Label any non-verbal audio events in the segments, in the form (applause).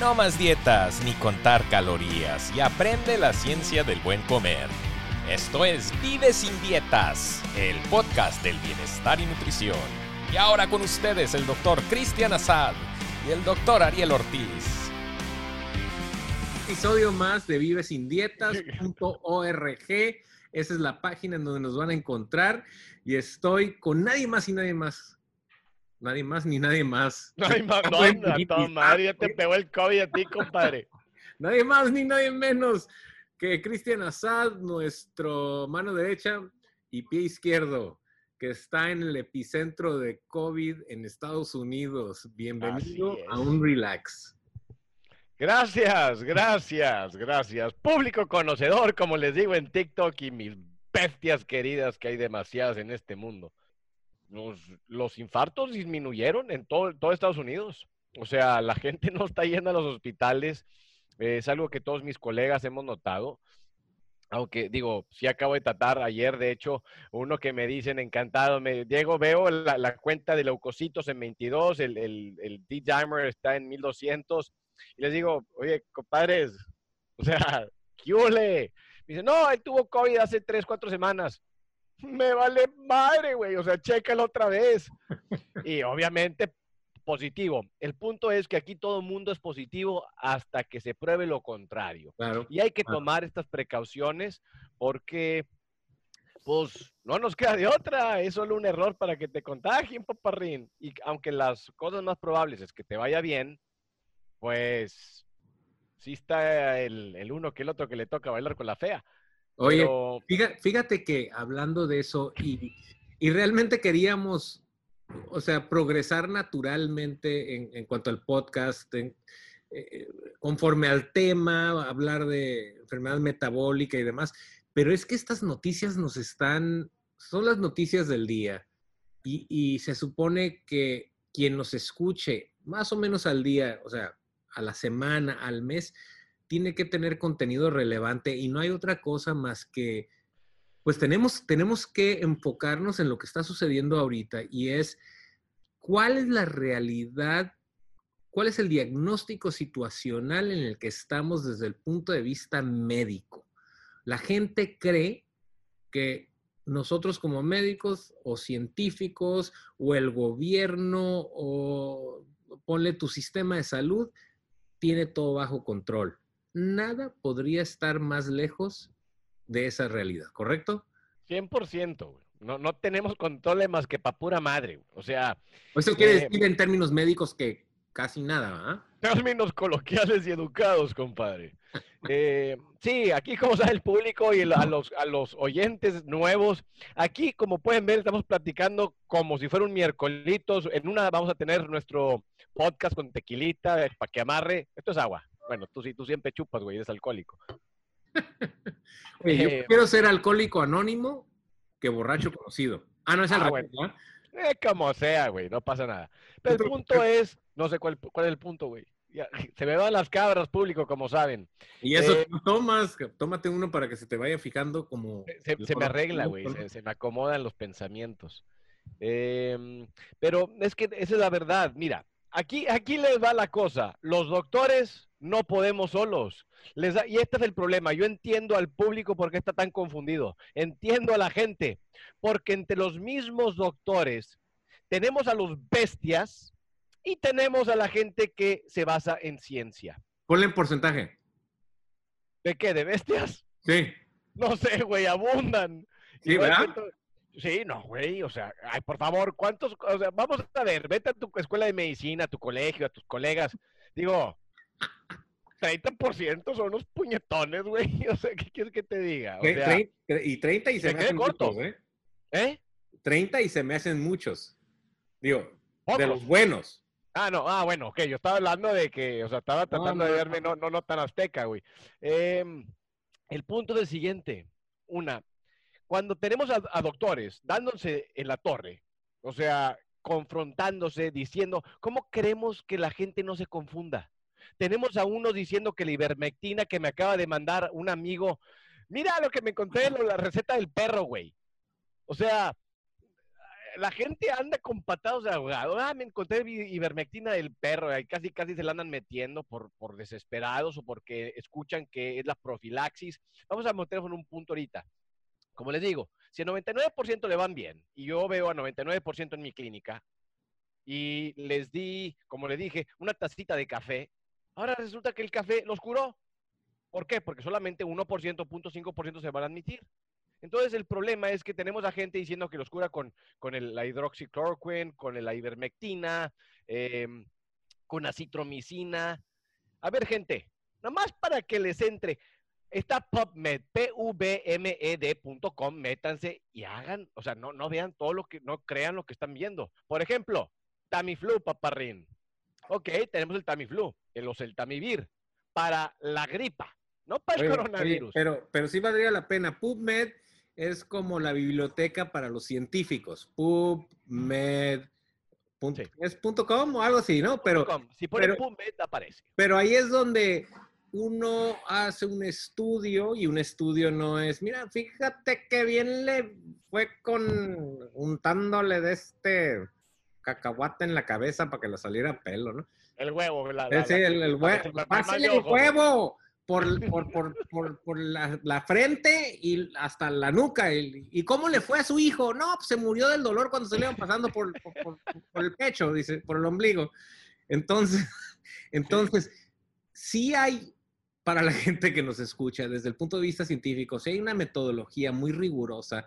No más dietas ni contar calorías y aprende la ciencia del buen comer. Esto es Vive sin Dietas, el podcast del bienestar y nutrición. Y ahora con ustedes el doctor Cristian Azad y el doctor Ariel Ortiz. Episodio más de vivesindietas.org. Esa es la página en donde nos van a encontrar. Y estoy con nadie más y nadie más Nadie más ni nadie más. (laughs) Nadie más, no, a madre, ya te pegó el COVID a ti, compadre. (laughs) nadie más ni nadie menos que Cristian Assad, nuestro mano derecha y pie izquierdo, que está en el epicentro de COVID en Estados Unidos. Bienvenido a un relax. Gracias, gracias, gracias. Público conocedor, como les digo en TikTok y mis bestias queridas, que hay demasiadas en este mundo los, infartos disminuyeron en todo, todo Estados Unidos. O sea, (laughs) la gente no está yendo a los hospitales. es algo que todos mis colegas hemos notado. Aunque digo, sí acabo de tratar ayer, de hecho, uno que me dicen encantado, me, Diego, veo la, cuenta de leucocitos en 22, el, el, D-dimer está en 1200, y les digo, oye, compadres, o sea, ¿qué ole? Me dice, no, él tuvo COVID hace 3, 4 semanas me vale madre, güey. O sea, chécalo otra vez. Y obviamente positivo. El punto es que aquí todo el mundo es positivo hasta que se pruebe lo contrario. Claro. Y hay que tomar estas precauciones porque, pues, no nos queda de otra. Es solo un error para que te contagien, paparrín. Y aunque las cosas más probables es que te vaya bien, pues, sí está el, el uno que el otro que le toca bailar con la fea. Oye, fíjate, que hablando de eso, y, realmente queríamos, o sea, progresar naturalmente en, cuanto al podcast, eh, conforme al tema, hablar de enfermedad metabólica y demás, pero es que estas noticias nos están, son las noticias del día, y, y se supone que quien nos escuche más o menos al día, o sea, a la semana, al mes, tiene que tener contenido relevante y no hay otra cosa más que, pues tenemos, tenemos que enfocarnos en lo que está sucediendo ahorita y es cuál es la realidad, cuál es el diagnóstico situacional en el que estamos desde el punto de vista médico. La gente cree que nosotros como médicos o científicos o el gobierno o ponle tu sistema de salud, tiene todo bajo control nada podría estar más lejos de esa realidad, ¿correcto? 100%, güey. No, no tenemos control más que para pura madre. O sea. Eso quiere eh, decir en términos médicos que casi nada, ¿ah? (laughs) Términos coloquiales y educados, compadre. (laughs) Eh, sí, aquí como sabe el público y a los, a los oyentes nuevos, aquí como pueden ver estamos platicando como si fuera un miércolitos. En una vamos a tener nuestro podcast con tequilita para que amarre. Esto es agua. Bueno, tú sí, tú siempre chupas, güey, eres alcohólico. (laughs) Oye, yo eh, quiero ser alcohólico anónimo que borracho conocido. Ah, no es el ah, eh, como sea, güey, no pasa nada. Pero el punto es, no sé cuál, cuál es el punto, güey. (laughs) se me van las cabras público, como saben. Y eso eh, tomas, tómate uno para que se te vaya fijando como... Se, me arregla, güey, se, me acomodan los pensamientos. Em, pero es que esa es la verdad. Mira, aquí, aquí les va la cosa. Los doctores no podemos solos. Les y este es el problema. Yo entiendo al público por qué está tan confundido. Entiendo a la gente. Porque entre los mismos doctores tenemos a los bestias y tenemos a la gente que se basa en ciencia. Ponle en porcentaje. ¿De qué? ¿De bestias? Sí. No sé, güey, abundan. Sí, ¿verdad? Sí, no, güey, o sea, ay, por favor, ¿cuántos? O sea, vamos a ver, vete a tu escuela de medicina, a tu colegio, a tus colegas. Digo, 30% son unos puñetones, güey. (laughs) O sea, ¿qué quieres que te diga? y 30 y se, me hacen muchos, ¿eh? ¿eh? 30 y se me hacen muchos. Digo, de los buenos. Ah, no, ah, bueno, ok, yo estaba hablando de que, o sea, estaba tratando de verme no, no, no tan azteca, güey. Em, el punto es el siguiente. Una, cuando tenemos a, doctores dándose en la torre, o sea, confrontándose, diciendo, ¿cómo queremos que la gente no se confunda? Tenemos a uno diciendo que la ivermectina que me acaba de mandar un amigo, mira lo que me encontré en la receta del perro, güey. O sea, la gente anda con patados de ahogado. Ah, me encontré ivermectina del perro. Y casi, casi se la andan metiendo por, por desesperados o porque escuchan que es la profilaxis. Vamos a meternos en un punto ahorita. Como les digo, si el 99% le van bien, y yo veo a 99% en mi clínica, y les di, como le dije, una tacita de café, ahora resulta que el café los curó. ¿Por qué? Porque solamente 1%, 0.5% se van a admitir. Entonces el problema es que tenemos a gente diciendo que los cura con, con el, la hidroxicloroquine, con la ivermectina, em, con acitromicina. A ver, gente, nada más para que les entre. Está PubMed, pvmed.com, métanse y hagan, o sea, no, no vean todo lo que, no crean lo que están viendo. Por ejemplo, Tamiflu, paparrín. Ok, tenemos el Tamiflu, el Oseltamivir, para la gripa, no para el coronavirus. pero, pero sí valdría la pena. PubMed es como la biblioteca para los científicos. PubMed. Es .com o algo así, ¿no? Pero, si pone PubMed aparece. Pero ahí es donde uno hace un estudio y un estudio no es, mira, fíjate qué bien le fue con untándole de este cacahuate en la cabeza para que le saliera pelo, ¿no? El huevo, la, sí, el, el, huevo. Pásale el huevo por, por, por, la, frente y hasta la nuca. ¿Y cómo le fue a su hijo? No, pues se murió del dolor cuando se le iban pasando por, el pecho, dice, por el ombligo. Entonces, (laughs) entonces, sí hay, para la (laughs) gente que nos escucha, desde el punto de vista científico, sí hay una metodología muy rigurosa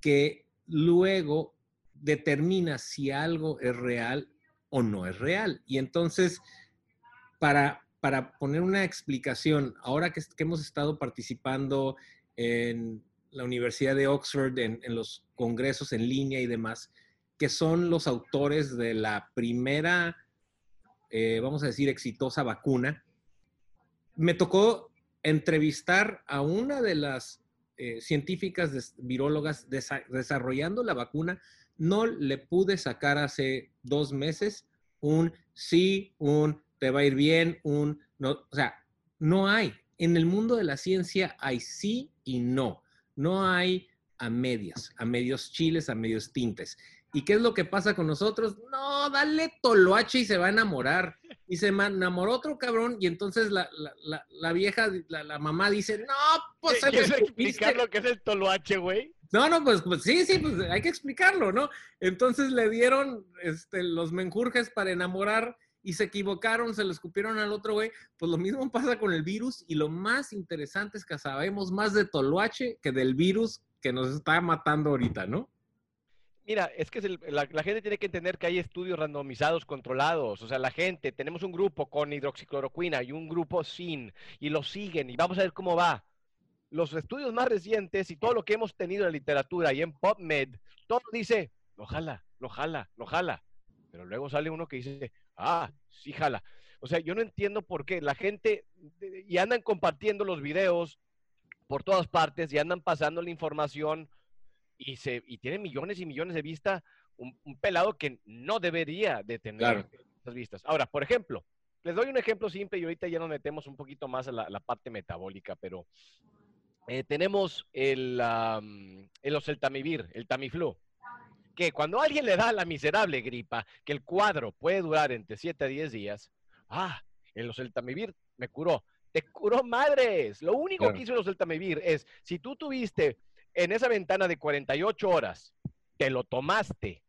que luego determina si algo es real o no es real. Y entonces, para, para poner una explicación, ahora que, hemos estado participando en la Universidad de Oxford, en, los congresos en línea y demás, que son los autores de la primera, eh, vamos a decir, exitosa vacuna, me tocó entrevistar a una de las eh, científicas virólogas desarrollando la vacuna. No le pude sacar hace dos meses un sí, un te va a ir bien, un no, o sea, no hay. En el mundo de la ciencia hay sí y no. No hay a medias, a medios chiles, a medios tintes. ¿Y qué es lo que pasa con nosotros? No, dale toloache y se va a enamorar. Y se enamoró otro cabrón y entonces la, vieja, la, mamá dice, no, pues... ¿Quieres explicar lo que es el toloache, güey? No, no, pues, pues, sí, sí, pues hay que explicarlo, ¿no? Entonces le dieron este, los menjurjes para enamorar y se equivocaron, se lo escupieron al otro güey. Pues lo mismo pasa con el virus y lo más interesante es que sabemos más de Toloache que del virus que nos está matando ahorita, ¿no? Mira, es que la, gente tiene que entender que hay estudios randomizados controlados. O sea, la gente, tenemos un grupo con hidroxicloroquina y un grupo sin, y lo siguen, y vamos a ver cómo va. Los estudios más recientes y todo lo que hemos tenido en la literatura y en PubMed, todo dice, lo jala, lo jala, lo jala. Pero luego sale uno que dice, ah, sí, jala. O sea, yo no entiendo por qué la gente, y andan compartiendo los videos por todas partes y andan pasando la información y, se, y tiene millones y millones de vistas, un, pelado que no debería de tener esas vistas. Ahora, por ejemplo, les doy un ejemplo simple y ahorita ya nos metemos un poquito más a la, parte metabólica, pero eh, tenemos el, el oseltamivir, el Tamiflu que cuando alguien le da la miserable gripa, que el cuadro puede durar entre 7 a 10 días, ah, el oseltamivir me curó. Te curó madres. Lo único que hizo el oseltamivir es, si tú tuviste en esa ventana de 48 horas, te lo tomaste,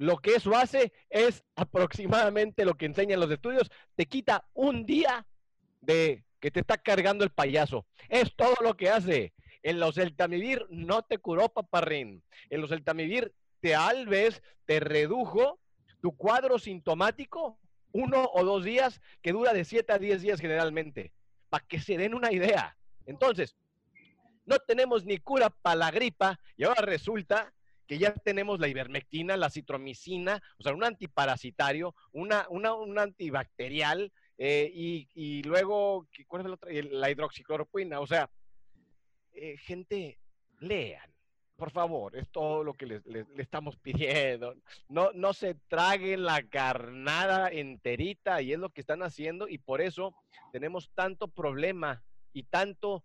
lo que eso hace es aproximadamente lo que enseñan los estudios, te quita un día de que te está cargando el payaso. Es todo lo que hace. El oseltamivir no te curó, paparrín. El oseltamivir tal vez te redujo tu cuadro sintomático uno o dos días, que dura de siete a diez días generalmente, para que se den una idea. Entonces, no tenemos ni cura para la gripa y ahora resulta que ya tenemos la ivermectina, la citromicina, o sea, un antiparasitario, una, una un antibacterial eh, y, luego, ¿cuál es la otra? La hidroxicloroquina. O sea, eh, gente, lean por favor, es todo lo que le, estamos pidiendo. No, no se traguen la carnada enterita y es lo que están haciendo y por eso tenemos tanto problema y tanto,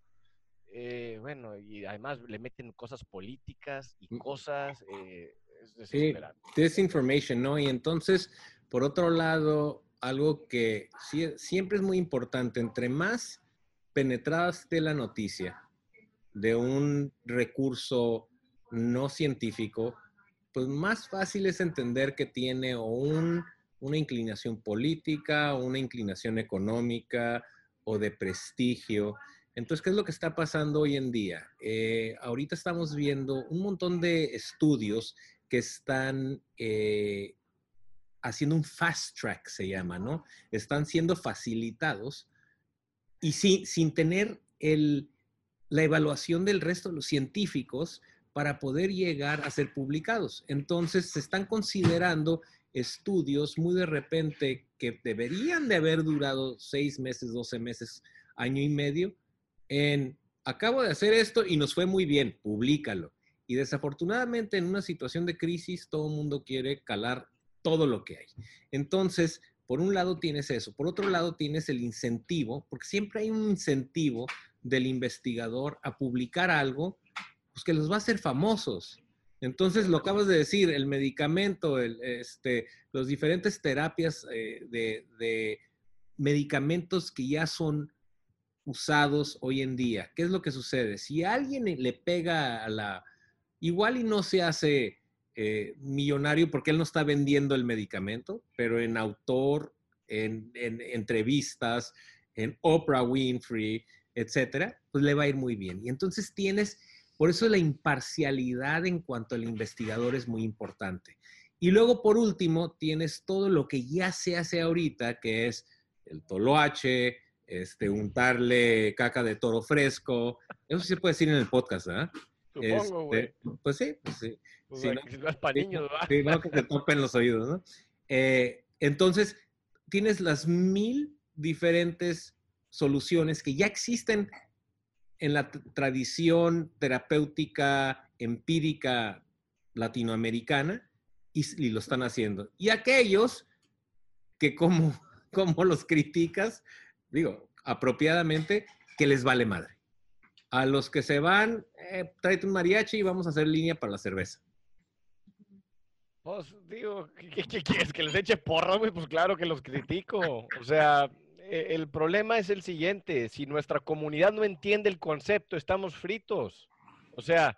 eh, bueno, y además le meten cosas políticas y mm. cosas, eh, Es sí, desinformation, ¿no? Y entonces, por otro lado, algo que siempre es muy importante, entre más penetradas de la noticia de un recurso no científico, pues más fácil es entender que tiene o una inclinación política, o una inclinación económica o de prestigio. Entonces, ¿qué es lo que está pasando hoy en día? Eh, ahorita estamos viendo un montón de estudios que están eh, haciendo un fast track, se llama, ¿no? Están siendo facilitados y sin, sin tener el, la evaluación del resto de los científicos para poder llegar a ser publicados. Entonces, se están considerando estudios muy de repente que deberían de haber durado seis meses, doce meses, año y medio, en acabo de hacer esto y nos fue muy bien, públicalo. Y desafortunadamente en una situación de crisis todo el mundo quiere calar todo lo que hay. Entonces, por un lado tienes eso, por otro lado tienes el incentivo, porque siempre hay un incentivo del investigador a publicar algo pues que los va a hacer famosos. Entonces, lo acabas de decir, el medicamento, el, este, los diferentes terapias eh, de medicamentos que ya son usados hoy en día. ¿Qué es lo que sucede? Si alguien le pega a la... Igual y no se hace eh, millonario porque él no está vendiendo el medicamento, pero en autor, en, entrevistas, en Oprah Winfrey, etcétera, pues le va a ir muy bien. Y entonces tienes, por eso la imparcialidad en cuanto al investigador es muy importante. Y luego, por último, tienes todo lo que ya se hace ahorita, que es el toloache, este, untarle caca de toro fresco. Eso sí se puede decir en el podcast, ¿verdad? Supongo, este, pues sí, pues sí. Pues no, es para niños, ¿verdad? Sí, no, que te topen los oídos, ¿no? Eh, entonces, tienes las mil diferentes soluciones que ya existen en la tradición terapéutica empírica latinoamericana y, y, lo están haciendo. Y aquellos que como, (laughs) como los criticas, digo, apropiadamente, que les vale madre. A los que se van, eh, tráete un mariachi y vamos a hacer línea para la cerveza. Pues, digo, ¿qué, quieres? ¿Que les eche porra? Pues claro que los critico. O sea, e, el problema es el siguiente. Si nuestra comunidad no entiende el concepto, estamos fritos. O sea,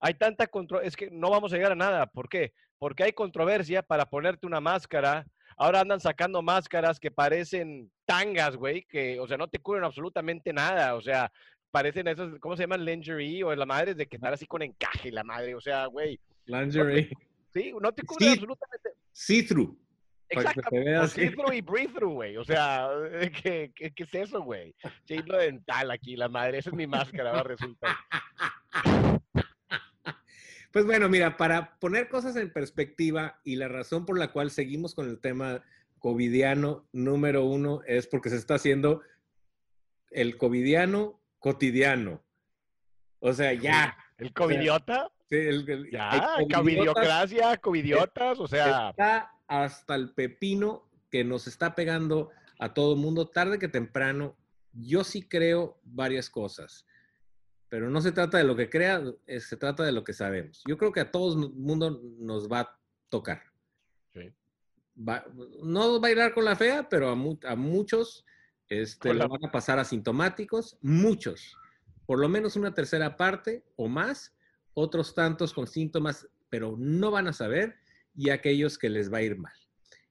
hay tanta controversia, es que no vamos a llegar a nada. ¿Por qué? Porque hay controversia para ponerte una máscara Ahora andan sacando máscaras que parecen tangas, güey, que, o sea, no te cubren absolutamente nada. O sea, parecen esas, ¿cómo se llaman? Lingerie o la madre de que estar así con encaje, la madre. O sea, güey. Lingerie. sí, no te cubren absolutamente. See-through. Exactamente. See-through y breathe-through, güey. O sea, (laughs) ¿qué, qué, qué es eso, güey? Chino dental aquí, la madre. Esa es mi máscara, va a resultar. Pues bueno, mira, para poner cosas en perspectiva y la razón por la cual seguimos con el tema covidiano número uno es porque se está haciendo el covidiano cotidiano. O sea, ya. ¿El covidiota? sí, el, ya, covidiocracia, covidiotas, o sea. Está hasta el pepino que nos está pegando a todo el mundo tarde que temprano. Yo sí creo varias cosas pero no se trata de lo que crea, se trata de lo que sabemos. Yo creo que a todo el mundo nos va a tocar. Sí. no bailar con la fea, pero a, muchos este, lo van a pasar asintomáticos, muchos, por lo menos una tercera parte o más, otros tantos con síntomas, pero no van a saber, y aquellos que les va a ir mal.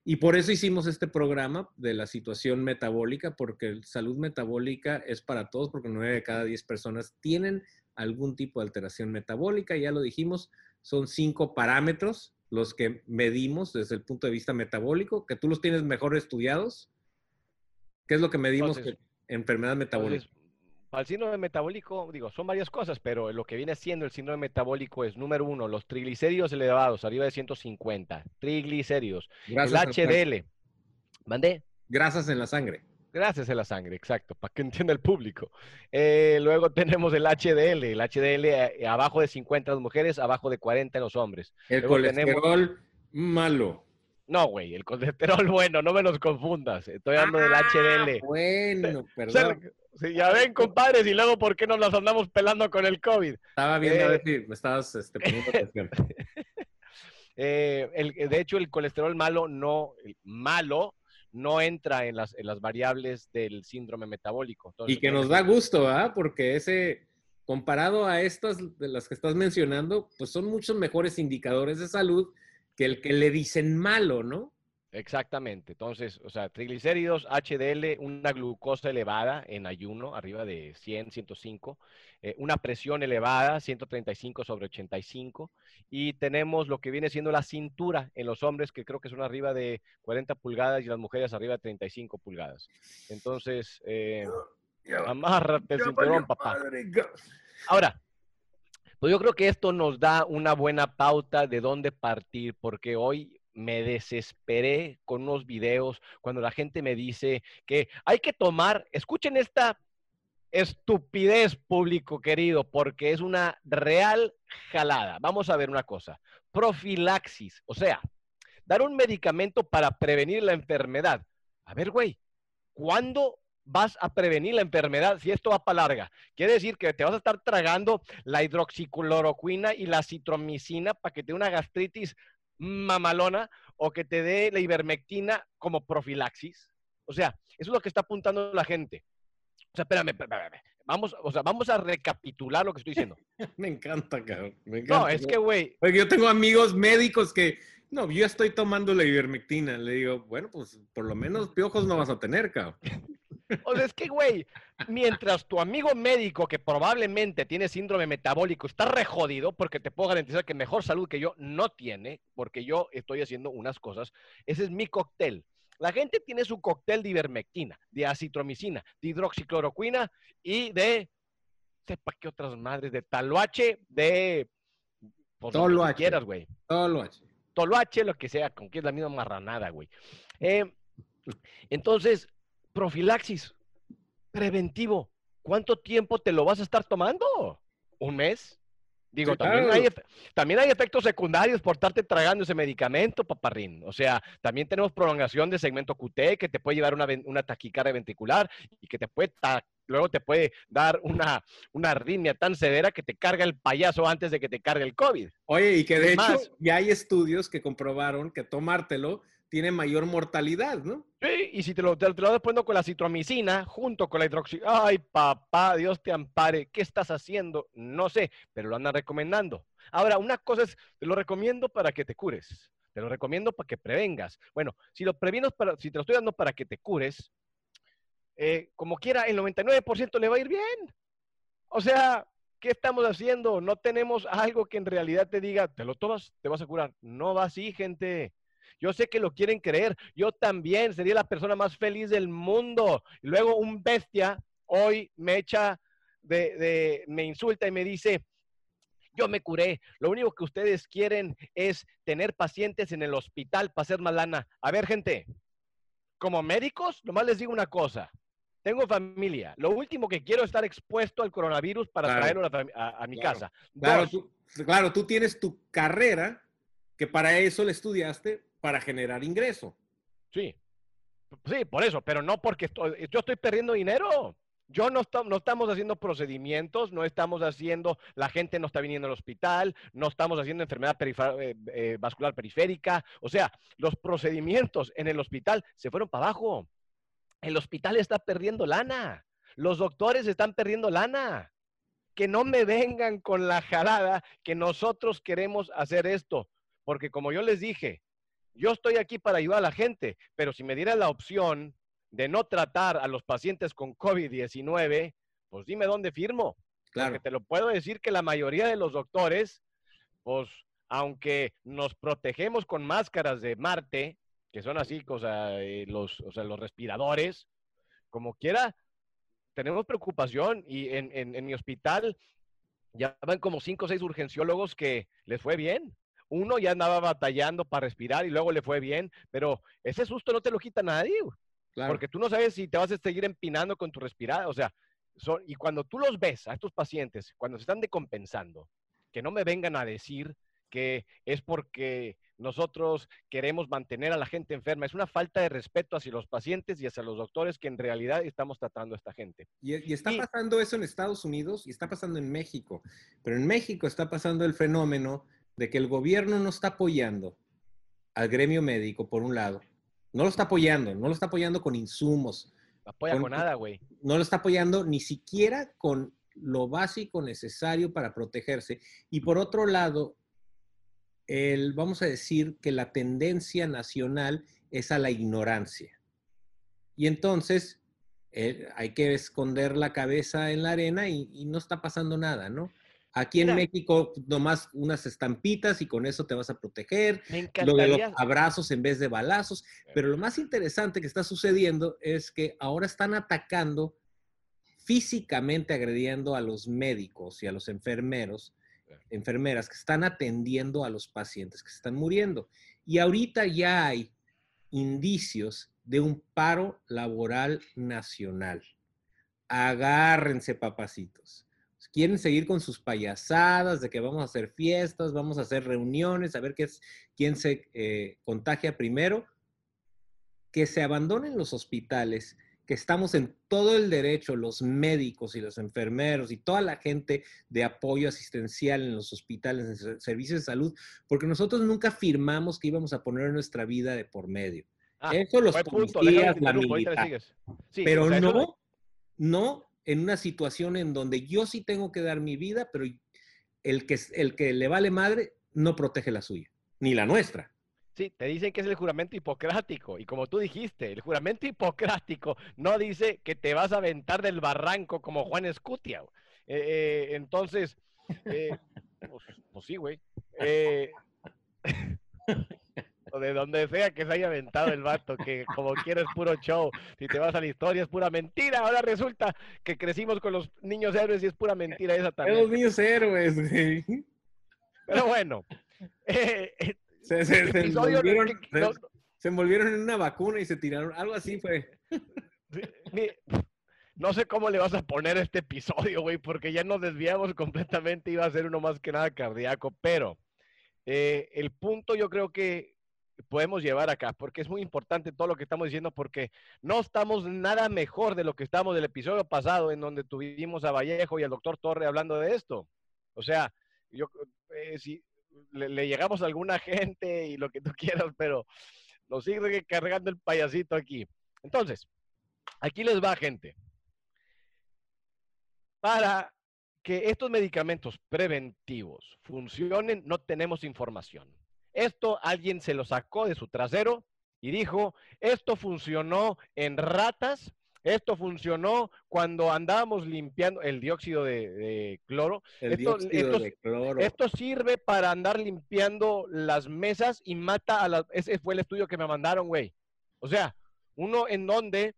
Y por eso hicimos este programa de la situación metabólica, porque salud metabólica es para todos, porque nueve de cada diez personas tienen algún tipo de alteración metabólica. Ya lo dijimos, son cinco parámetros los que medimos desde el punto de vista metabólico, que tú los tienes mejor estudiados. ¿Qué es lo que medimos? enfermedad metabólica. Al síndrome metabólico, digo, son varias cosas, pero lo que viene siendo el síndrome metabólico es, número uno, los triglicéridos elevados, arriba de 150. Triglicéridos. el HDL. ¿Mandé? Grasas en la sangre. Grasas en la sangre, exacto, para que (laughs) entienda el público. Eh, luego tenemos el HDL. El HDL eh, abajo de 50 en las mujeres, abajo de 40 en los hombres. El colesterol malo. No, güey, el colesterol (laughs) bueno, no me los confundas. Estoy hablando del HDL. Ah, bueno, (laughs) perdón. Sí, ya ven, compadres, y luego, ¿por qué nos las andamos pelando con el COVID? Estaba viendo a ver eh, si me estabas este, poniendo atención. (laughs) Eh, el, de hecho, el colesterol malo no, malo no entra en las, en las variables del síndrome metabólico. y que nos da gusto, ¿ah? Porque ese, comparado a estas de las que estás mencionando, pues son muchos mejores indicadores de salud que el que le dicen malo, ¿no? Exactamente. Entonces, o sea, triglicéridos, HDL, una glucosa elevada en ayuno, arriba de 100, 105, eh, una presión elevada, 135 sobre 85, y tenemos lo que viene siendo la cintura en los hombres, que creo que son arriba de 40 pulgadas, y las mujeres arriba de 35 pulgadas. Entonces, eh, amárrate el cinturón, papá. Ahora, pues yo creo que esto nos da una buena pauta de dónde partir, porque hoy me desesperé con unos videos cuando la gente me dice que hay que tomar, escuchen esta estupidez público querido, porque es una real jalada. Vamos a ver una cosa, profilaxis, o sea, dar un medicamento para prevenir la enfermedad. A ver, güey, ¿cuándo vas a prevenir la enfermedad si esto va para larga. Quiere decir que te vas a estar tragando la hidroxicloroquina y la citromicina para que te una gastritis mamalona o que te dé la ivermectina como profilaxis. O sea, eso es lo que está apuntando la gente. O sea, espérame, espérame, Vamos, o sea, vamos a recapitular lo que estoy diciendo. (laughs) me encanta, cabrón. no, es que, güey. Yo tengo amigos médicos que, no, yo estoy tomando la ivermectina. Le digo, bueno, pues por lo menos piojos no vas a tener, cabrón. O sea, es que, güey, mientras tu amigo médico que probablemente tiene síndrome metabólico está rejodido, porque te puedo garantizar que mejor salud que yo no tiene, porque yo estoy haciendo unas cosas, ese es mi cóctel. La gente tiene su cóctel de ivermectina, de acitromicina, de hidroxicloroquina y de, sepa qué otras madres, de taloache, de... Pues, lo que quieras, güey. Toloache. Toloache, lo que sea, con que es la misma marranada, güey. Eh, entonces, profilaxis, preventivo. ¿Cuánto tiempo te lo vas a estar tomando? ¿Un mes? Digo, también, hay, también hay efectos secundarios por estarte tragando ese medicamento, paparrín. O sea, también tenemos prolongación de segmento QT que te puede llevar una, una taquicardia ventricular y que te puede luego te puede dar una, una arritmia tan severa que te carga el payaso antes de que te cargue el COVID. Oye, y que de hecho ya hay estudios que comprobaron que tomártelo tiene mayor mortalidad, ¿no? Sí, y si te lo, te, lo vas poniendo con la citromicina junto con la hidroxi... Ay, papá, Dios te ampare. ¿Qué estás haciendo? No sé, pero lo andan recomendando. Ahora, una cosa es, te lo recomiendo para que te cures. Te lo recomiendo para que prevengas. Bueno, si lo previenes para, si te lo estoy dando para que te cures, eh, como quiera, el 99% le va a ir bien. O sea, ¿qué estamos haciendo? No tenemos algo que en realidad te diga, te lo tomas, te vas a curar. No va así, gente. Yo sé que lo quieren creer. Yo también sería la persona más feliz del mundo. Y luego un bestia hoy me echa de, me insulta y me dice, yo me curé. Lo único que ustedes quieren es tener pacientes en el hospital para hacer más lana. A ver, gente, como médicos, nomás les digo una cosa. Tengo familia. Lo último que quiero es estar expuesto al coronavirus para traerlo a, mi casa. Claro claro, tú tienes tu carrera, que para eso le estudiaste, para generar ingreso. Sí, sí, por eso, pero no porque yo estoy perdiendo dinero. Yo no, no estamos haciendo procedimientos, no estamos haciendo, la gente no está viniendo al hospital, no estamos haciendo enfermedad eh, eh, vascular periférica. O sea, los procedimientos en el hospital se fueron para abajo. El hospital está perdiendo lana. Los doctores están perdiendo lana. Que no me vengan con la jalada que nosotros queremos hacer esto. Porque como yo les dije, yo estoy aquí para ayudar a la gente, pero si me diera la opción de no tratar a los pacientes con COVID-19, pues dime dónde firmo. Claro. Porque te lo puedo decir que la mayoría de los doctores, pues aunque nos protegemos con máscaras de Marte, que son así, o sea, eh, los, o sea, los respiradores, como quiera, tenemos preocupación y en, en mi hospital ya van como cinco o seis urgenciólogos que les fue bien uno ya andaba batallando para respirar y luego le fue bien, pero ese susto no te lo quita nadie, porque tú no sabes si te vas a seguir empinando con tu respirada, o sea, son, y cuando tú los ves a estos pacientes, cuando se están decompensando, que no me vengan a decir que es porque nosotros queremos mantener a la gente enferma. Es una falta de respeto hacia los pacientes y hacia los doctores que en realidad estamos tratando a esta gente. Y, está pasando eso en Estados Unidos y está pasando en México. Pero en México está pasando el fenómeno de que el gobierno no está apoyando al gremio médico, por un lado. No lo está apoyando, no lo está apoyando con insumos. No apoya con, nada, güey. No lo está apoyando ni siquiera con lo básico necesario para protegerse. Y por otro lado, el, vamos a decir que la tendencia nacional es a la ignorancia. Y entonces eh, hay que esconder la cabeza en la arena y, no está pasando nada, ¿no? Aquí en México, nomás unas estampitas y con eso te vas a proteger. Lo de los abrazos en vez de balazos. Pero lo más interesante que está sucediendo es que ahora están atacando físicamente agrediendo a los médicos y a los enfermeros, enfermeras que están atendiendo a los pacientes que se están muriendo. Y ahorita ya hay indicios de un paro laboral nacional. Agárrense, papacitos. Quieren seguir con sus payasadas de que vamos a hacer fiestas, vamos a hacer reuniones, a ver qué es, quién se eh, contagia primero. Que se abandonen los hospitales que estamos en todo el derecho, los médicos y los enfermeros y toda la gente de apoyo asistencial en los hospitales, en servicios de salud, porque nosotros nunca firmamos que íbamos a poner nuestra vida de por medio. Ah, eso los policías, la militar. pero no, no en una situación en donde yo sí tengo que dar mi vida, pero el que, el que le vale madre no protege la suya, ni la nuestra. Sí, te dicen que es el juramento hipocrático. Y como tú dijiste, el juramento hipocrático no dice que te vas a aventar del barranco como Juan Escutia. Eh, eh, entonces, eh, (laughs) pues, pues, sí, güey. (laughs) de donde sea que se haya aventado el vato, que como quieres puro show. Si te vas a la historia es pura mentira. Ahora resulta que crecimos con los niños héroes y es pura mentira esa también. Los niños héroes, güey. Pero bueno. Se, envolvieron, en una vacuna y se tiraron. Algo así fue. No sé cómo le vas a poner este episodio, güey, porque ya nos desviamos completamente. Iba a ser uno más que nada cardíaco, pero eh, el punto yo creo que podemos llevar acá, porque es muy importante todo lo que estamos diciendo, porque no estamos nada mejor de lo que estamos del episodio pasado, en donde tuvimos a Vallejo y al doctor Torre hablando de esto. O sea, yo, eh, si, le, llegamos a alguna (laughs) gente y lo que tú quieras, pero nos sigue cargando el payasito aquí. Entonces, aquí les va, gente. Para que estos medicamentos preventivos funcionen, no tenemos información. Esto alguien se lo sacó de su trasero y dijo, esto funcionó en ratas esto funcionó cuando andábamos limpiando el dióxido de, cloro. El esto, dióxido de cloro. Esto sirve para andar limpiando las mesas y mata a las... Ese fue el estudio que me mandaron, güey. O sea, uno en donde,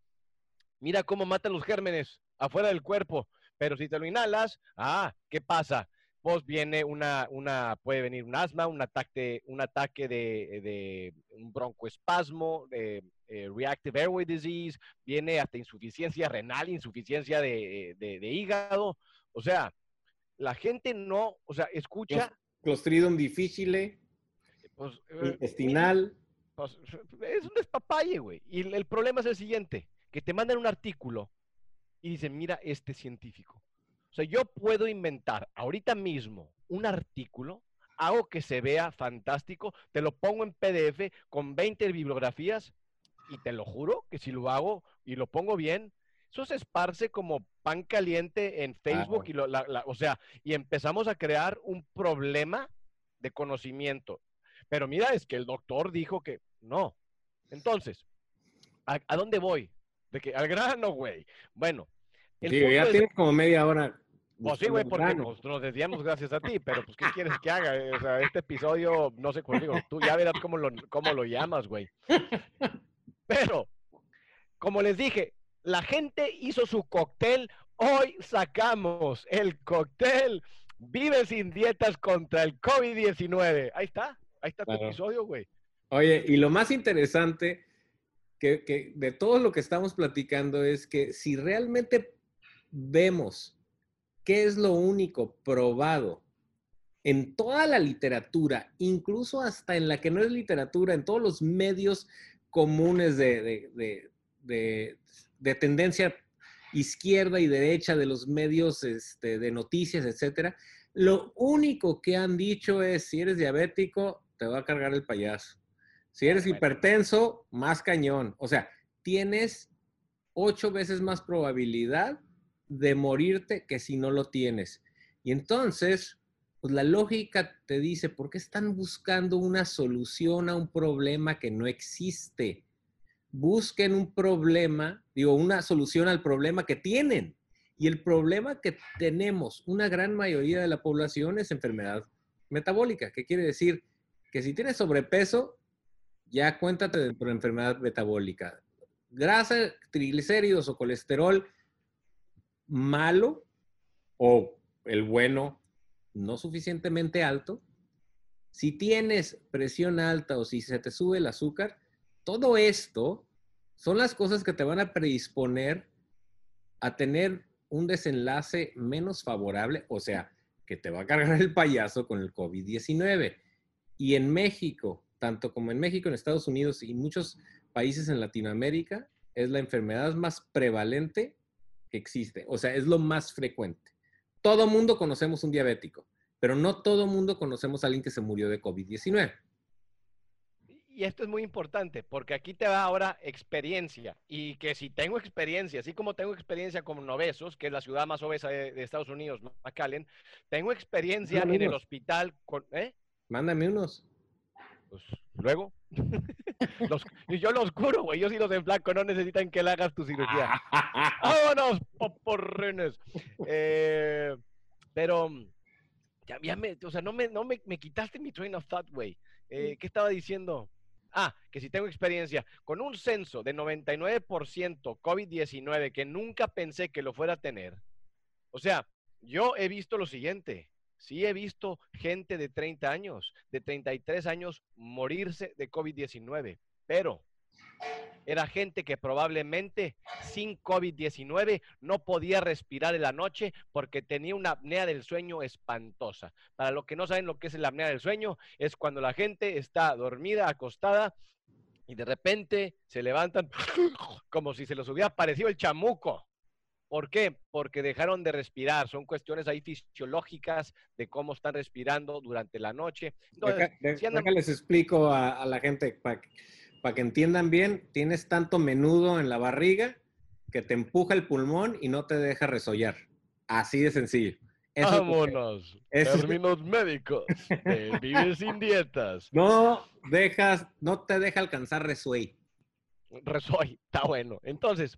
mira cómo matan los gérmenes afuera del cuerpo. Pero si te lo inhalas, ah, ¿qué pasa? Pues viene una, una, puede venir un asma, un ataque, un ataque de, de un broncoespasmo, de eh, reactive airway disease, viene hasta insuficiencia renal, insuficiencia de, de, hígado. O sea, la gente no, o sea, escucha. Clostridium difficile, pues, eh, intestinal. Pues, es un despapalle, güey. Y el problema es el siguiente, que te mandan un artículo y dicen, mira este científico o sea, yo puedo inventar ahorita mismo un artículo, hago que se vea fantástico, te lo pongo en PDF con 20 bibliografías y te lo juro que si lo hago y lo pongo bien, eso se esparce como pan caliente en Facebook y lo, o sea, y empezamos a crear un problema de conocimiento. Pero mira, es que el doctor dijo que no. Entonces, ¿a, dónde voy? De que al grano, güey. Bueno, Sí, ya tienes como media hora. Pues sí, güey, porque nos, nos, gracias a ti, pero pues, ¿qué quieres que haga? O sea, este episodio, no sé cómo digo, tú ya verás cómo lo, cómo lo llamas, güey. Pero, como les dije, la gente hizo su cóctel. Hoy sacamos el cóctel Vive sin dietas contra el COVID-19. Ahí está, ahí está tu episodio, güey. Oye, y lo más interesante que, que de todo lo que estamos platicando es que si realmente vemos qué es lo único probado en toda la literatura, incluso hasta en la que no es literatura, en todos los medios comunes de, de, tendencia izquierda y derecha de los medios este, de noticias, etcétera, Lo único que han dicho es, si eres diabético, te va a cargar el payaso. Si eres hipertenso, más cañón. O sea, tienes ocho veces más probabilidad de morirte que si no lo tienes. Y entonces, pues la lógica te dice, ¿por qué están buscando una solución a un problema que no existe? Busquen un problema, digo, una solución al problema que tienen. Y el problema que tenemos una gran mayoría de la población es enfermedad metabólica. ¿Qué quiere decir? Que si tienes sobrepeso, ya cuéntate de enfermedad metabólica. Grasa, triglicéridos o colesterol malo o el bueno no suficientemente alto. Si tienes presión alta o si se te sube el azúcar, todo esto son las cosas que te van a predisponer a tener un desenlace menos favorable, o sea, que te va a cargar el payaso con el COVID-19. Y en México, tanto como en México, en Estados Unidos y muchos países en Latinoamérica, es la enfermedad más prevalente que existe. O sea, es lo más frecuente. Todo mundo conocemos un diabético, pero no todo mundo conocemos a alguien que se murió de COVID-19 y esto es muy importante, porque aquí te va ahora experiencia. Y que si tengo experiencia, así como tengo experiencia con Novesos, que es la ciudad más obesa de, Estados Unidos, McAllen, tengo experiencia en el hospital con... ¿eh? Mándame unos. Pues luego. Y yo los curo, güey. Yo sí los enflaco, no necesitan que le hagas tu cirugía. (laughs) ¡Vámonos, poporrenes! Eh, pero ya, me, o sea, no me, no me, me quitaste mi train of thought, güey. Eh, ¿Qué estaba diciendo? Ah, que si tengo experiencia con un censo de 99% COVID-19 que nunca pensé que lo fuera a tener. O sea, yo he visto lo siguiente. Sí he visto gente de 30 años, de 33 años morirse de COVID-19, pero era gente que probablemente sin COVID-19 no podía respirar en la noche porque tenía una apnea del sueño espantosa. Para los que no saben lo que es la apnea del sueño, es cuando la gente está dormida, acostada, y de repente se levantan (laughs) como si se les hubiera parecido el chamuco. ¿Por qué? Porque dejaron de respirar. Son cuestiones ahí fisiológicas de cómo están respirando durante la noche. Entonces, les explico a, a la gente para para que entiendan bien, tienes tanto menudo en la barriga que te empuja el pulmón y no te deja resollar. Así de sencillo. Vámonos. Términos médicos. (laughs) vives sin dietas. No dejas, no te deja alcanzar resuey. Resuey, (laughs) está bueno. Entonces,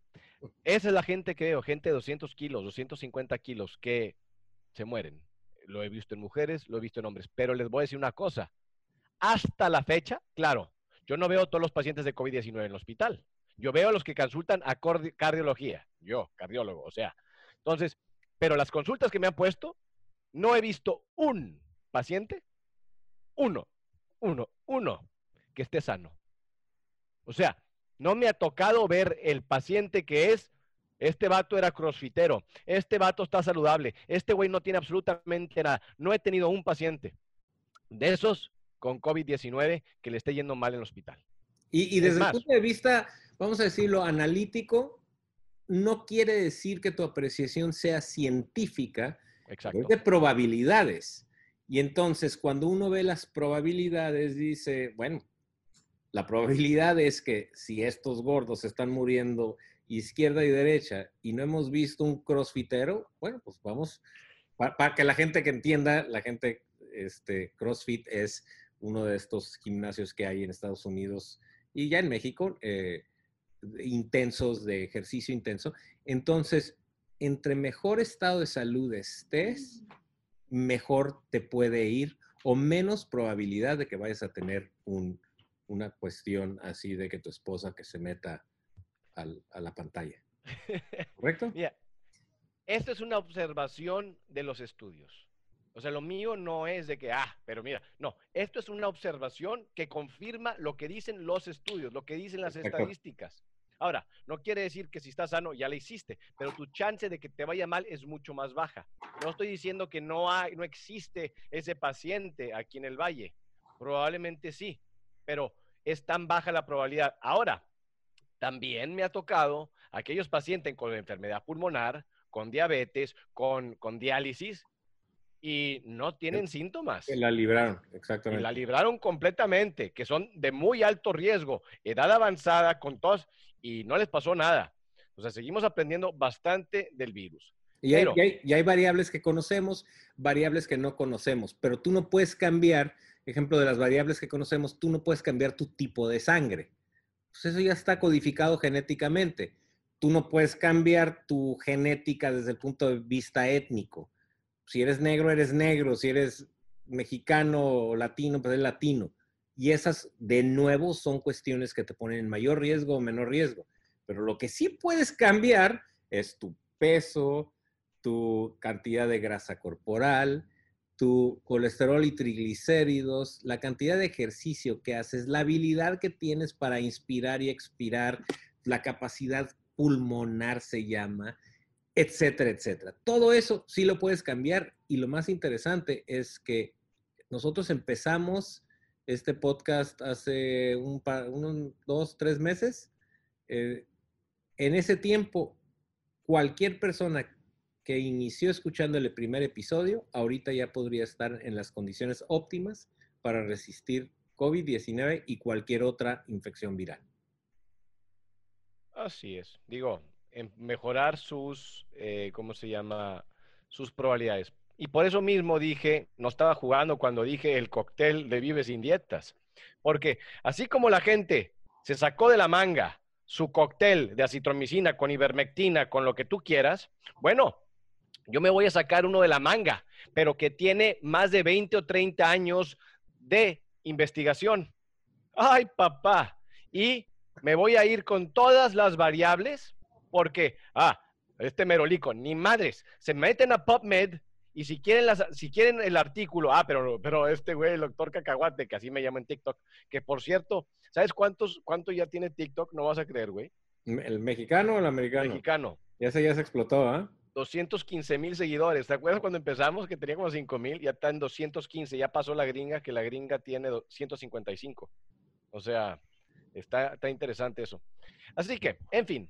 esa es la gente que veo, gente de 200 kilos, 250 kilos, que se mueren. Lo he visto en mujeres, lo he visto en hombres. Pero les voy a decir una cosa. Hasta la fecha, claro, yo no veo todos los pacientes de COVID-19 en el hospital. Yo veo a los que consultan a cardiología. Yo, cardiólogo, o sea. Entonces, pero las consultas que me han puesto, no he visto un paciente, uno, uno, uno, que esté sano. O sea, no me ha tocado ver el paciente que es, este vato era crossfitero, este vato está saludable, este güey no tiene absolutamente nada. No he tenido un paciente de esos con COVID-19 que le esté yendo mal en el hospital. Y, desde el punto de vista, vamos a decirlo, analítico, no quiere decir que tu apreciación sea científica, Exacto. es de probabilidades. Y entonces, cuando uno ve las probabilidades, dice, bueno, la probabilidad es que si estos gordos están muriendo izquierda y derecha y no hemos visto un crossfitero, bueno, pues vamos, para, que la gente que entienda, la gente, este, CrossFit es uno de estos gimnasios que hay en Estados Unidos y ya en México, eh, intensos, de ejercicio intenso. Entonces, entre mejor estado de salud estés, mejor te puede ir o menos probabilidad de que vayas a tener una cuestión así de que tu esposa que se meta a la pantalla. (laughs) ¿Correcto? Mira, esto es una observación de los estudios. O sea, lo mío no es de que, ah, pero mira, no, esto es una observación que confirma lo que dicen los estudios, lo que dicen las estadísticas. Ahora, no quiere decir que si estás sano ya la hiciste, pero tu chance de que te vaya mal es mucho más baja. No estoy diciendo que no hay, no existe ese paciente aquí en el valle. Probablemente sí, pero es tan baja la probabilidad. Ahora, también me ha tocado aquellos pacientes con enfermedad pulmonar, con diabetes, con, con diálisis, y no tienen síntomas. la libraron, exactamente. la libraron completamente, que son de muy alto riesgo, edad avanzada, con tos, y no les pasó nada. O sea, seguimos aprendiendo bastante del virus. Y hay, y hay, variables que conocemos, variables que no conocemos, pero tú no puedes cambiar, ejemplo de las variables que conocemos, tú no puedes cambiar tu tipo de sangre. Pues eso ya está codificado genéticamente. Tú no puedes cambiar tu genética desde el punto de vista étnico. Si eres negro, eres negro. Si eres mexicano o latino, pues eres latino. Y esas, de nuevo, son cuestiones que te ponen en mayor riesgo o menor riesgo. Pero lo que sí puedes cambiar es tu peso, tu cantidad de grasa corporal, tu colesterol y triglicéridos, la cantidad de ejercicio que haces, la habilidad que tienes para inspirar y expirar, la capacidad pulmonar se llama, etcétera, etcétera. Todo eso sí lo puedes cambiar y lo más interesante es que nosotros empezamos este podcast hace un unos dos, tres meses. Eh, en ese tiempo, cualquier persona que inició escuchando el primer episodio, ahorita ya podría estar en las condiciones óptimas para resistir COVID-19 y cualquier otra infección viral. Así es. Digo, en mejorar sus, eh, ¿cómo se llama? Sus probabilidades. Y por eso mismo dije, no estaba jugando cuando dije el cóctel de Vives sin dietas. Porque así como la gente se sacó de la manga su cóctel de acitromicina con ivermectina, con lo que tú quieras, bueno, yo me voy a sacar uno de la manga, pero que tiene más de 20 o 30 años de investigación. Ay, papá. Y me voy a ir con todas las variables porque, ah, este merolico, ni madres, se meten a PubMed y si quieren, las, si quieren el artículo, ah, pero, pero este güey, el doctor Cacahuate, que así me llama en TikTok, que por cierto, ¿sabes cuántos, cuánto ya tiene TikTok? No vas a creer, güey. ¿El mexicano o el americano? Mexicano. Ya se, ya se explotó, ¿ah? 215 mil seguidores. ¿Te acuerdas cuando empezamos que tenía como 5 mil? Ya está en 215. Ya pasó la gringa, que la gringa tiene 155. O sea, está, está interesante eso. Así que, en fin.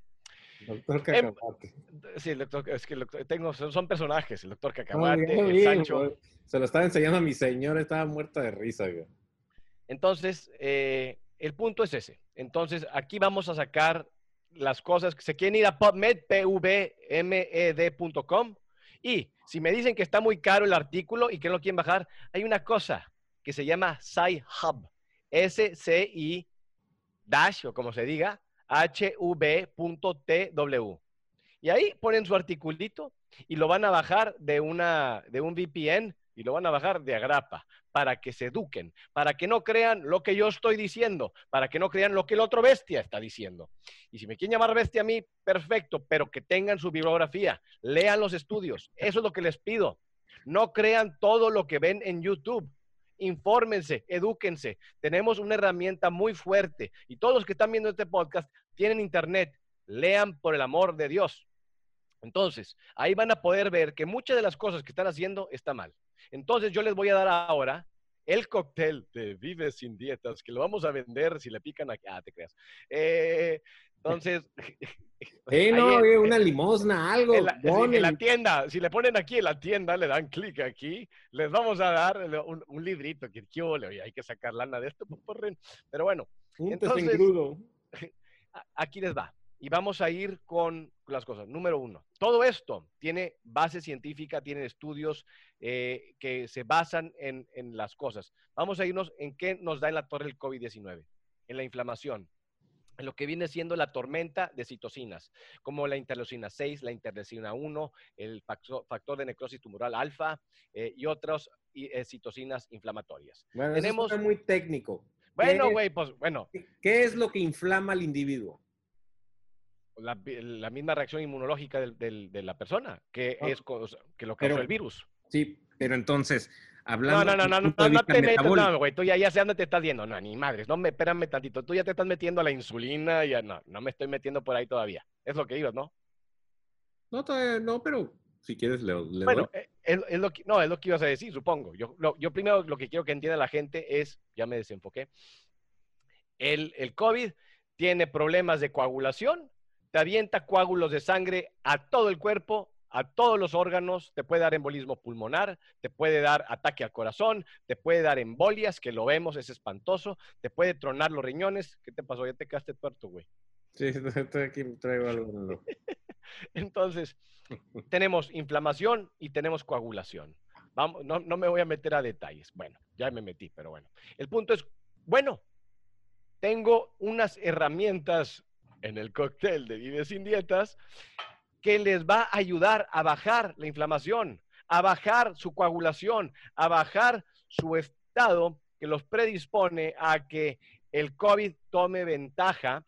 Doctor em, Cacahuate. sí, el doctor, es que tengo, son, personajes, el doctor Cacahuate, el Sancho. Se lo estaba enseñando a mi señora, estaba muerta de risa. Entonces, eh, el punto es ese. Entonces, aquí vamos a sacar las cosas que se quieren ir a PubMed, pvmed.com. Y si me dicen que está muy caro el artículo y que no lo quieren bajar, hay una cosa que se llama SciHub. S-C-I dash, o como se diga, hv.tw. Y ahí ponen su articulito y lo van a bajar de, una, de un VPN y lo van a bajar de agrapa para que se eduquen, para que no crean lo que yo estoy diciendo, para que no crean lo que el otro bestia está diciendo. Y si me quieren llamar bestia a mí, perfecto, pero que tengan su bibliografía, lean los estudios. Eso es lo que les pido. No crean todo lo que ven en YouTube. Infórmense, edúquense. Tenemos una herramienta muy fuerte y todos los que están viendo este podcast tienen internet. Lean por el amor de Dios. Entonces, ahí van a poder ver que muchas de las cosas que están haciendo está mal. Entonces yo les voy a dar ahora el cóctel de Vive sin dietas, que lo vamos a vender si le pican aquí. Ah, te creas. Eh, entonces. (laughs) Eh, no, una limosna, algo. En la, tienda, si le ponen aquí en la tienda, le dan clic aquí, les vamos a dar un, librito que hay que sacar lana de esto, pues, pero bueno. entonces, (laughs) aquí les va. Y vamos a ir con las cosas. Número uno, todo esto tiene base científica, tiene estudios eh, que se basan en, las cosas. Vamos a irnos en qué nos da en la torre el COVID-19, en la inflamación, en lo que viene siendo la tormenta de citocinas, como la interleucina 6, la interleucina 1, el factor de necrosis tumoral alfa eh, y otras eh, citocinas inflamatorias. Bueno, Tenemos... es muy técnico. Bueno, güey, pues bueno. ¿Qué es lo que inflama al individuo? la, misma reacción inmunológica de la persona, que es que lo causó el virus. Sí, pero entonces, hablando... No, no, no, no, no, no te metas, no, güey, tú ya, ya sé dónde te estás viendo. No, ni madres, no me, espérame tantito, tú ya te estás metiendo a la insulina, ya no, no me estoy metiendo por ahí todavía. Es lo que ibas, ¿no? No, todavía no, pero si quieres le, le bueno, eh, Es, lo que, no, es lo que ibas a decir, supongo. Yo, yo primero lo que quiero que entienda la gente es, ya me desenfoqué, el, el COVID tiene problemas de coagulación te avienta coágulos de sangre a todo el cuerpo, a todos los órganos, te puede dar embolismo pulmonar, te puede dar ataque al corazón, te puede dar embolias, que lo vemos, es espantoso, te puede tronar los riñones. ¿Qué te pasó? Ya te quedaste tuerto, güey. Sí, (laughs) estoy aquí, traigo algo. (laughs) Entonces, tenemos inflamación y tenemos coagulación. Vamos, no, no me voy a meter a detalles. Bueno, ya me metí, pero bueno. El punto es, bueno, tengo unas herramientas en el cóctel de Vive sin Dietas que les va a ayudar a bajar la inflamación, a bajar su coagulación, a bajar su estado que los predispone a que el COVID tome ventaja,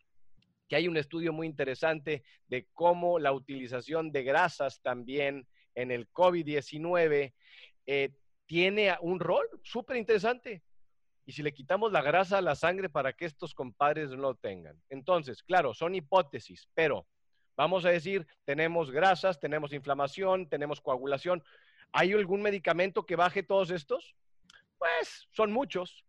que hay un estudio muy interesante de cómo la utilización de grasas también en el COVID-19 eh, tiene un rol súper interesante. Y si le quitamos la grasa a la sangre para que estos compadres no lo tengan. Entonces, claro, son hipótesis, pero Vamos a decir, tenemos grasas, tenemos inflamación, tenemos coagulación. ¿Hay algún medicamento que baje todos estos? Pues son muchos,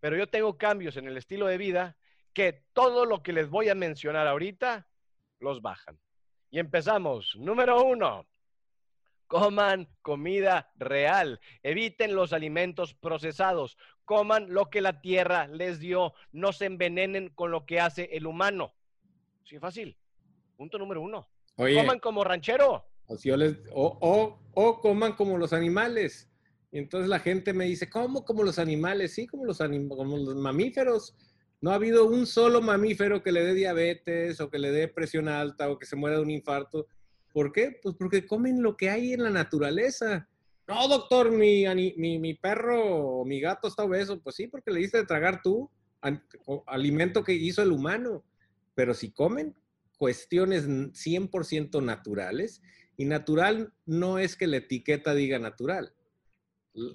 pero yo tengo cambios en el estilo de vida que todo lo que les voy a mencionar ahorita los bajan. Y empezamos. Número uno, coman comida real. Eviten los alimentos procesados. Coman lo que la tierra les dio. No se envenenen con lo que hace el humano. Sí, fácil. Punto número uno. coman como ranchero. O, o, coman como los animales. Y entonces la gente me dice, ¿cómo como los animales? Sí, como los, como los mamíferos. No ha habido un solo mamífero que le dé diabetes o que le dé presión alta o que se muera de un infarto. ¿Por qué? Pues porque comen lo que hay en la naturaleza. No, doctor, mi, mi, mi perro o mi gato está obeso. Pues sí, porque le diste de tragar tú, alimento que hizo el humano. Pero si comen cuestiones 100% naturales y natural no es que la etiqueta diga natural.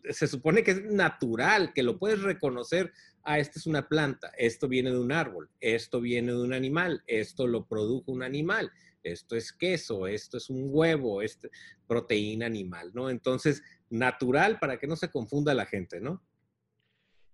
Se supone que es natural, que lo puedes reconocer. Ah, esta es una planta, esto viene de un árbol, esto viene de un animal, esto lo produjo un animal, esto es queso, esto es un huevo, esto proteína animal, ¿no? Entonces, natural para que no se confunda la gente, ¿no?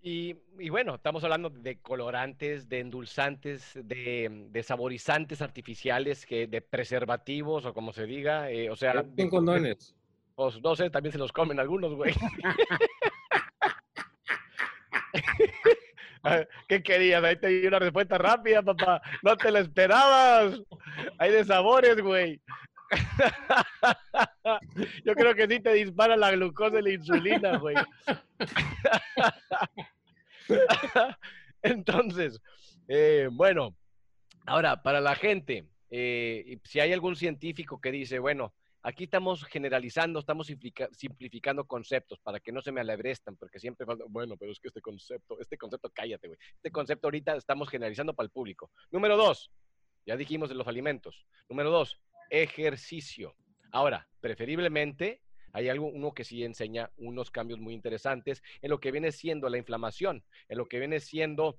Y, bueno, estamos hablando de colorantes, de endulzantes, de, saborizantes artificiales, que, de preservativos o como se diga. Eh, o sea, con condones. Pues no sé, también se los comen algunos, güey. (laughs) ¿Qué querías? Ahí te di una respuesta rápida, papá. No te la esperabas. Hay de sabores, güey. (laughs) Yo creo que sí te dispara la glucosa y la insulina, güey. (laughs) (laughs) Entonces, eh, bueno, ahora, para la gente, eh, si hay algún científico que dice, bueno, aquí estamos generalizando, estamos simplificando conceptos para que no se me alebrestan, porque siempre falta, bueno, pero es que este concepto, este concepto, cállate, güey. Este concepto ahorita estamos generalizando para el público. Número dos, ya dijimos de los alimentos. Número dos, ejercicio. Ahora, preferiblemente hay algo, uno que sí enseña unos cambios muy interesantes en lo que viene siendo la inflamación, en lo que viene siendo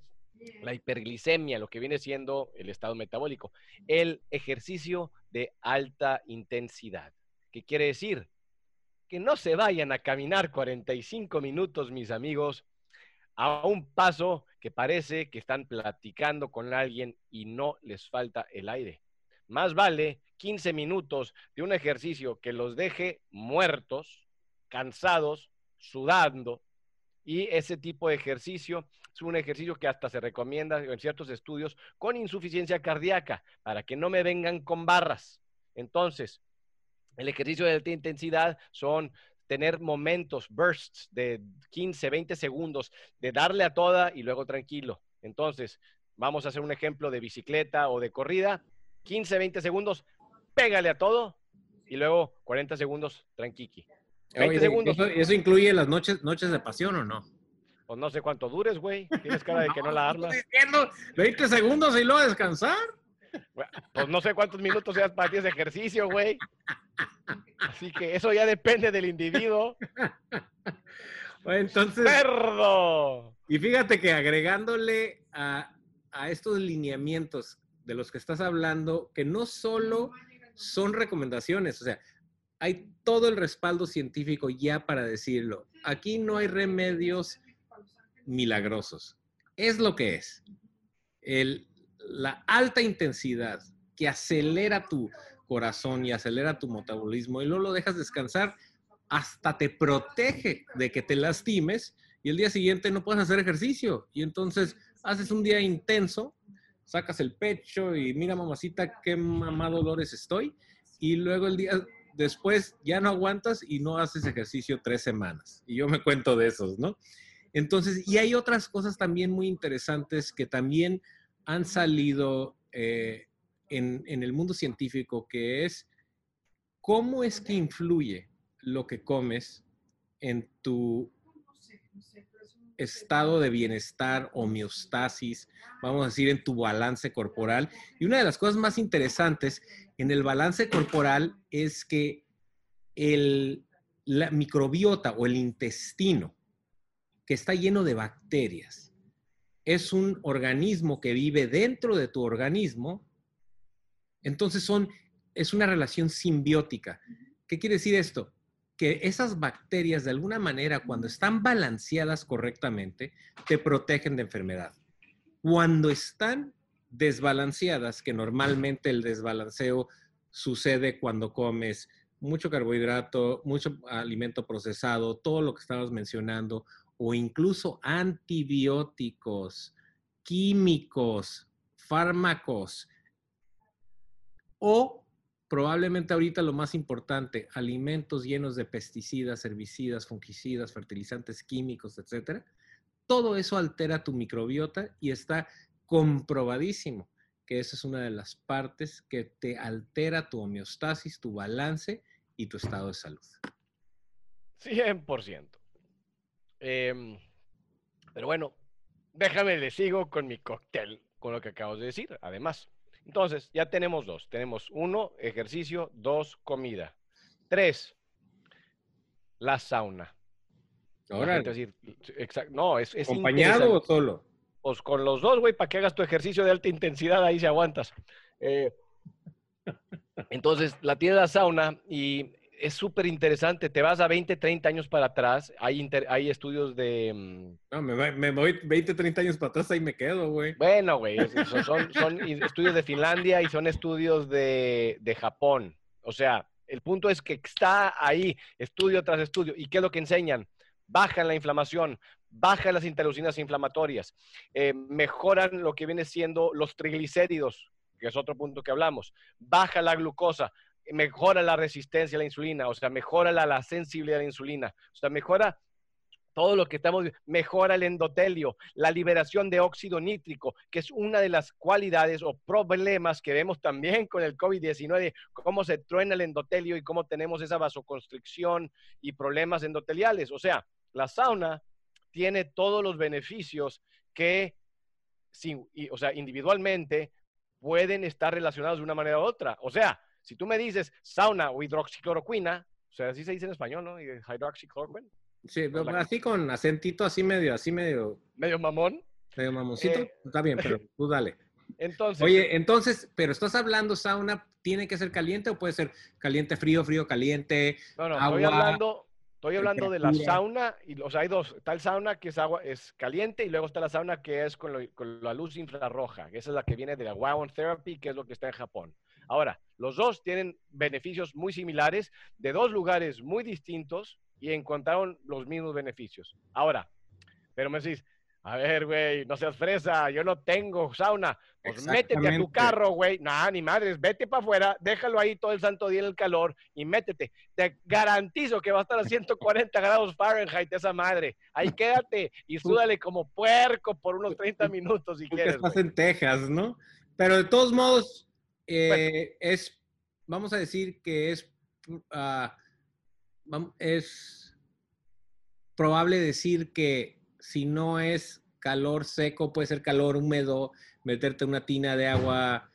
la hiperglicemia, lo que viene siendo el estado metabólico. El ejercicio de alta intensidad. ¿Qué quiere decir? Que no se vayan a caminar 45 minutos, mis amigos, a un paso que parece que están platicando con alguien y no les falta el aire. Más vale 15 minutos de un ejercicio que los deje muertos, cansados, sudando. Y ese tipo de ejercicio es un ejercicio que hasta se recomienda en ciertos estudios con insuficiencia cardíaca, para que no me vengan con barras. Entonces, el ejercicio de alta intensidad son tener momentos, bursts de 15, 20 segundos, de darle a toda y luego tranquilo. Entonces, vamos a hacer un ejemplo de bicicleta o de corrida, 15, 20 segundos, pégale a todo y luego 40 segundos tranquiqui. 20 segundos. Eso, incluye las noches, noches de pasión o no? Pues no sé cuánto dures, güey. Tienes cara de que no, la armas. 20 segundos y luego descansar. Pues no sé cuántos minutos seas para ti ese ejercicio, güey. Así que eso ya depende del individuo. (laughs) entonces. ¡Cerdo! Y fíjate que agregándole a, a estos lineamientos de los que estás hablando, que no solo son recomendaciones, o sea, hay todo el respaldo científico ya para decirlo. Aquí no hay remedios milagrosos. Es lo que es. El, la alta intensidad que acelera tu, corazón y acelera tu metabolismo y luego lo dejas descansar, hasta te protege de que te lastimes y el día siguiente no puedes hacer ejercicio. Y entonces haces un día intenso, sacas el pecho y mira mamacita qué mamá dolores estoy. Y luego el día después ya no aguantas y no haces ejercicio tres semanas. Y yo me cuento de esos, ¿no? Entonces, y hay otras cosas también muy interesantes que también han salido eh, en, en el mundo científico, que es cómo es que influye lo que comes en tu estado de bienestar, homeostasis, vamos a decir, en tu balance corporal. Y una de las cosas más interesantes en el balance corporal es que el la microbiota o el intestino, que está lleno de bacterias, es un organismo que vive dentro de tu organismo, entonces son, es una relación simbiótica. ¿Qué quiere decir esto? Que esas bacterias de alguna manera cuando están balanceadas correctamente te protegen de enfermedad. Cuando están desbalanceadas, que normalmente el desbalanceo sucede cuando comes mucho carbohidrato, mucho alimento procesado, todo lo que estabas mencionando, o incluso antibióticos, químicos, fármacos, o probablemente ahorita lo más importante, alimentos llenos de pesticidas, herbicidas, fungicidas, fertilizantes químicos, etcétera. Todo eso altera tu microbiota y está comprobadísimo que esa es una de las partes que te altera tu homeostasis, tu balance y tu estado de salud. 100%. Em, pero bueno, déjame le sigo con mi cóctel, con lo que acabo de decir, además. Entonces, ya tenemos dos. Tenemos uno, ejercicio, dos, comida. Tres, la sauna. Ahora, no, es, es ¿acompañado o solo? Pues con los dos, güey, para que hagas tu ejercicio de alta intensidad, ahí se aguantas. Eh, entonces, la tiene la sauna y es súper interesante. Te vas a 20, 30 años para atrás. Hay, hay estudios de... Mm, no, me, voy 20, 30 años para atrás y me quedo, güey. Bueno, güey. Son, son, estudios de Finlandia y son estudios de, de Japón. O sea, el punto es que está ahí, estudio tras estudio. ¿Y qué es lo que enseñan? Bajan la inflamación, bajan las interleucinas inflamatorias, eh, mejoran lo que viene siendo los triglicéridos, que es otro punto que hablamos, baja la glucosa, mejora la resistencia a la insulina, o sea, mejora la, sensibilidad a la insulina, o sea, mejora todo lo que estamos, mejora el endotelio, la liberación de óxido nítrico, que es una de las cualidades o problemas que vemos también con el COVID-19, cómo se truena el endotelio y cómo tenemos esa vasoconstricción y problemas endoteliales. O sea, la sauna tiene todos los beneficios que, o sea, individualmente pueden estar relacionados de una manera u otra. O sea, si tú me dices sauna o hidroxicloroquina, o sea, así se dice en español, ¿no? Hidroxicloroquina. Sí, así con acentito, así medio, así medio. Medio mamón. Medio mamoncito. Eh, Está bien, pero tú dale. (laughs) Entonces. Oye, entonces, pero estás hablando sauna, ¿tiene que ser caliente o puede ser caliente, frío, frío, caliente? No, no, estoy hablando, estoy hablando de la sauna, y, o sea, hay dos. Está el sauna que es agua, es caliente, y luego está la sauna que es con, con la luz infrarroja, que esa es la que viene de la Wound Therapy, que es lo que está en Japón. Ahora, los dos tienen beneficios muy similares de dos lugares muy distintos y encontraron los mismos beneficios. Ahora, pero me decís, a ver, güey, no seas fresa, yo no tengo sauna. Pues métete a tu carro, güey. Nah, ni madres, vete para afuera, déjalo ahí todo el santo día en el calor y métete. Te garantizo que va a estar a 140 grados Fahrenheit esa madre. Ahí quédate y súdale como puerco por unos 30 minutos si quieres. Estás en Texas, ¿no? Pero de todos modos, eh, es, vamos a decir que es, ah, es probable decir que si no es calor seco, puede ser calor húmedo, meterte una tina de agua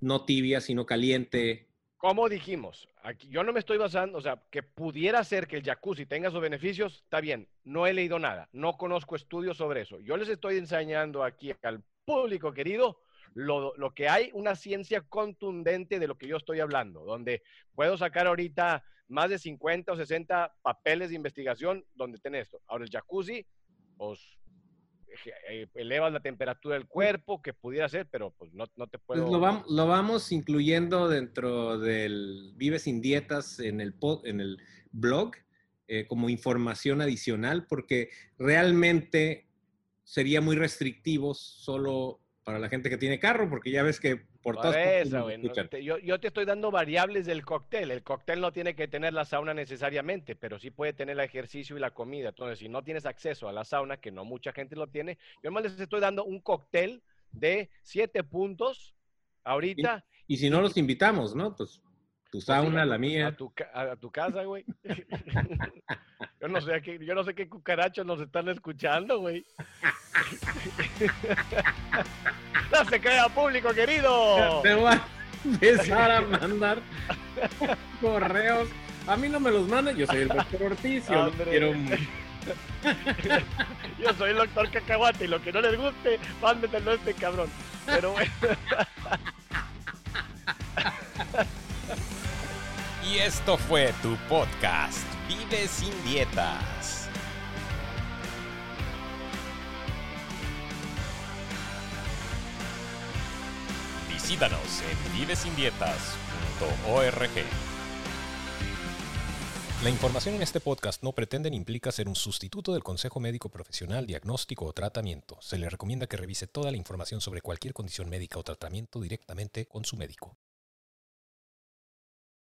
no tibia, sino caliente. Como dijimos, aquí yo no me estoy basando, o sea, que pudiera ser que el jacuzzi tenga sus beneficios, está bien, no he leído nada, no conozco estudios sobre eso. Yo les estoy enseñando aquí al público querido lo, que hay, una ciencia contundente de lo que yo estoy hablando, donde puedo sacar ahorita más de 50 o 60 papeles de investigación donde tiene esto. Ahora el jacuzzi, pues eh, elevas la temperatura del cuerpo, que pudiera ser, pero pues no, no te pues, puedo... lo, vamos, lo, vamos, incluyendo dentro del Vive sin Dietas en el, en el blog eh, como información adicional, porque realmente sería muy restrictivo solo para la gente que tiene carro, porque ya ves que por todas yo, yo, te estoy dando variables del cóctel. El cóctel no tiene que tener la sauna necesariamente, pero sí puede tener el ejercicio y la comida. Entonces, si no tienes acceso a la sauna, que no mucha gente lo tiene, yo más les estoy dando un cóctel de siete puntos ahorita. Y, y si no los invitamos, ¿no? Pues tu sauna, la mía. A tu, a, tu casa, güey. (laughs) yo, no sé qué, yo no sé qué cucarachos nos están escuchando, güey. (laughs) no se crea público, querido. Te voy a empezar a mandar (laughs) correos. A mí no me los mandan, yo soy el doctor Ortiz. Yo, quiero... yo soy el doctor Cacahuate y lo que no les guste, mándetelo a este cabrón. Pero bueno. Y esto fue tu podcast, Vive sin dietas. Visítanos en vivesindietas.org. La información en este podcast no pretende ni implica ser un sustituto del consejo médico profesional, diagnóstico o tratamiento. Se le recomienda que revise toda la información sobre cualquier condición médica o tratamiento directamente con su médico.